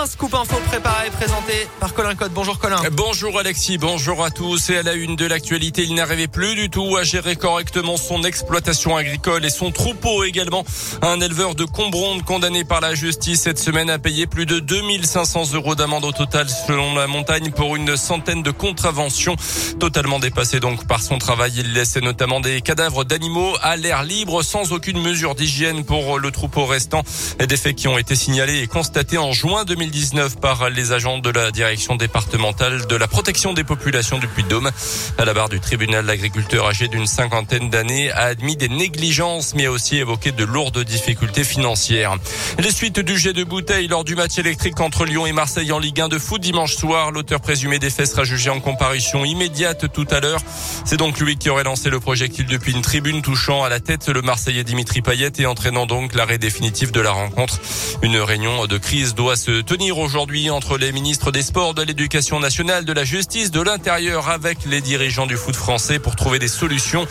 Un scoop info préparé, présenté par Colin Code. Bonjour Colin. Bonjour Alexis, bonjour à tous. Et à la une de l'actualité, il n'arrivait plus du tout à gérer correctement son exploitation agricole et son troupeau également. Un éleveur de Combronde condamné par la justice cette semaine a payé plus de 2500 euros d'amende au total selon la montagne pour une centaine de contraventions. Totalement dépassé donc par son travail, il laissait notamment des cadavres d'animaux à l'air libre sans aucune mesure d'hygiène pour le troupeau restant. Des faits qui ont été signalés et constatés en juin 2019 par les agents de la direction départementale de la protection des populations du Puy-de-Dôme. À la barre du tribunal, l'agriculteur âgé d'une cinquantaine d'années a admis des négligences, mais a aussi évoqué de lourdes difficultés financières. Les suites du jet de bouteille lors du match électrique entre Lyon et Marseille en Ligue 1 de foot dimanche soir. L'auteur présumé des faits sera jugé en comparution immédiate tout à l'heure. C'est donc lui qui aurait lancé le projectile depuis une tribune touchant à la tête le Marseillais Dimitri Payet et entraînant donc l'arrêt définitif de la rencontre. Une réunion de crise doit se tenir aujourd'hui entre les ministres des Sports, de l'Éducation nationale, de la Justice, de l'Intérieur avec les dirigeants du foot français pour trouver des solutions.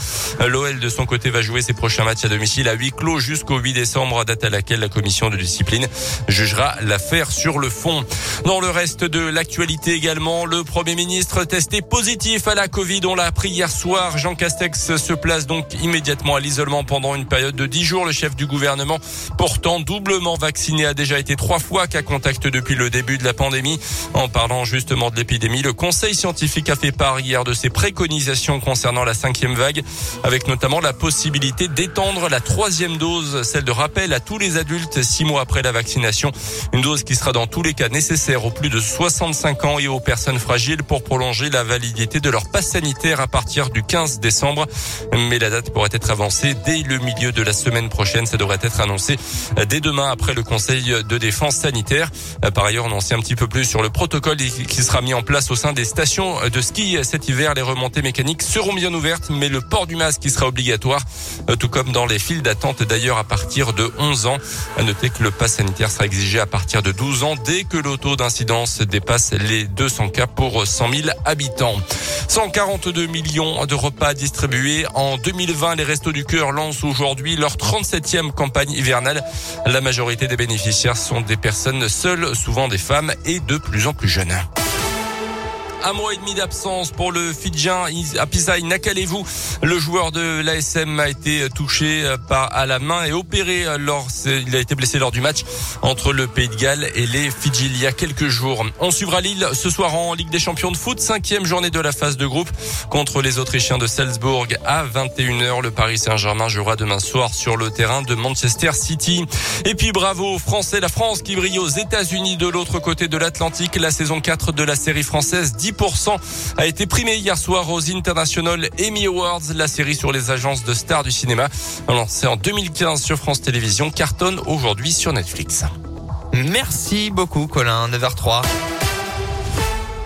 L'OL de son côté va jouer ses prochains matchs à domicile à huis clos jusqu'au 8 décembre, date à laquelle la commission de discipline jugera l'affaire sur le fond. Dans le reste de l'actualité également, le Premier ministre testé positif à la Covid. On l'a appris hier soir. Jean Castex se place donc immédiatement à l'isolement pendant une période de 10 jours. Le chef du gouvernement, pourtant doublement vacciné, a déjà été trois fois qu'à contact depuis le début de la pandémie. En parlant justement de l'épidémie, le Conseil scientifique a fait part hier de ses préconisations concernant la cinquième vague, avec notamment la possibilité d'étendre la troisième dose, celle de rappel à tous les adultes six mois après la vaccination. Une dose qui sera dans tous les cas nécessaire aux plus de 65 ans et aux personnes fragiles pour prolonger la validité de leur passe sanitaire à partir du 15 décembre. Mais la date pourrait être avancée dès le milieu de la semaine prochaine. Ça devrait être annoncé dès demain après le Conseil de défense sanitaire. Par ailleurs, on en sait un petit peu plus sur le protocole qui sera mis en place au sein des stations de ski cet hiver. Les remontées mécaniques seront bien ouvertes, mais le port du masque qui sera obligatoire, tout comme dans les files d'attente d'ailleurs à partir de 11 ans. À noter que le pass sanitaire sera exigé à partir de 12 ans dès que le taux d'incidence dépasse les 200 cas pour 100 000 habitants. 142 millions de repas distribués en 2020. Les Restos du Cœur lancent aujourd'hui leur 37e campagne hivernale. La majorité des bénéficiaires sont des personnes seules, souvent des femmes et de plus en plus jeunes. Un mois et demi d'absence pour le Fidjien Apizai Nakalevou. Le joueur de l'ASM a été touché par à la main et opéré lors, il a été blessé lors du match entre le Pays de Galles et les Fidji il y a quelques jours. On suivra Lille ce soir en Ligue des Champions de foot, cinquième journée de la phase de groupe contre les Autrichiens de Salzbourg à 21h. Le Paris Saint-Germain jouera demain soir sur le terrain de Manchester City. Et puis bravo aux Français, la France qui brille aux États-Unis de l'autre côté de l'Atlantique. La saison 4 de la série française 10% a été primé hier soir aux International Emmy Awards, la série sur les agences de stars du cinéma. Lancée en 2015 sur France Télévisions, cartonne aujourd'hui sur Netflix. Merci beaucoup Colin, 9h03.